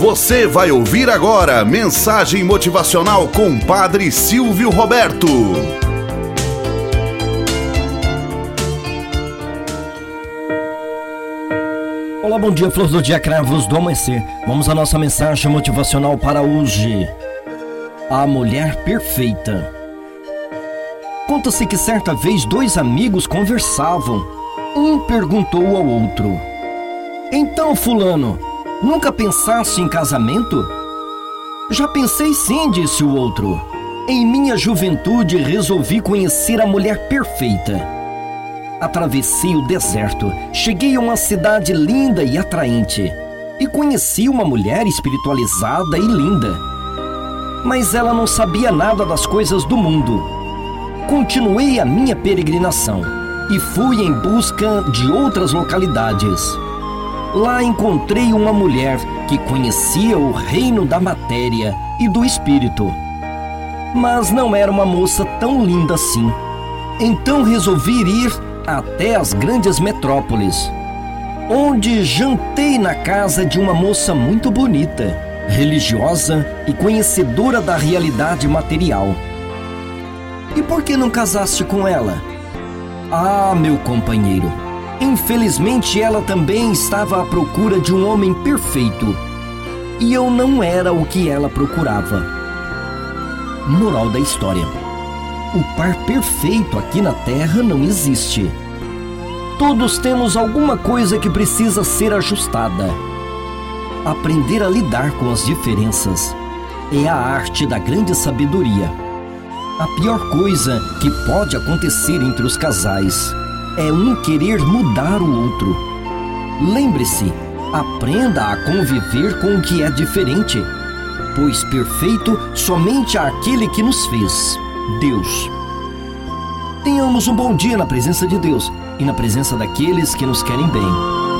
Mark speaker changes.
Speaker 1: Você vai ouvir agora mensagem motivacional com Padre Silvio Roberto.
Speaker 2: Olá, bom dia, flores do dia, cravos do amanhecer. Vamos à nossa mensagem motivacional para hoje. A mulher perfeita. Conta-se que certa vez dois amigos conversavam. Um perguntou ao outro: Então, Fulano, Nunca pensaste em casamento? Já pensei sim, disse o outro. Em minha juventude resolvi conhecer a mulher perfeita. Atravessei o deserto, cheguei a uma cidade linda e atraente e conheci uma mulher espiritualizada e linda. Mas ela não sabia nada das coisas do mundo. Continuei a minha peregrinação e fui em busca de outras localidades. Lá encontrei uma mulher que conhecia o reino da matéria e do espírito. Mas não era uma moça tão linda assim. Então resolvi ir até as grandes metrópoles, onde jantei na casa de uma moça muito bonita, religiosa e conhecedora da realidade material. E por que não casaste com ela? Ah, meu companheiro, Infelizmente, ela também estava à procura de um homem perfeito. E eu não era o que ela procurava. Moral da história: O par perfeito aqui na Terra não existe. Todos temos alguma coisa que precisa ser ajustada. Aprender a lidar com as diferenças é a arte da grande sabedoria. A pior coisa que pode acontecer entre os casais é um querer mudar o outro. Lembre-se, aprenda a conviver com o que é diferente, pois perfeito somente aquele que nos fez, Deus. Tenhamos um bom dia na presença de Deus e na presença daqueles que nos querem bem.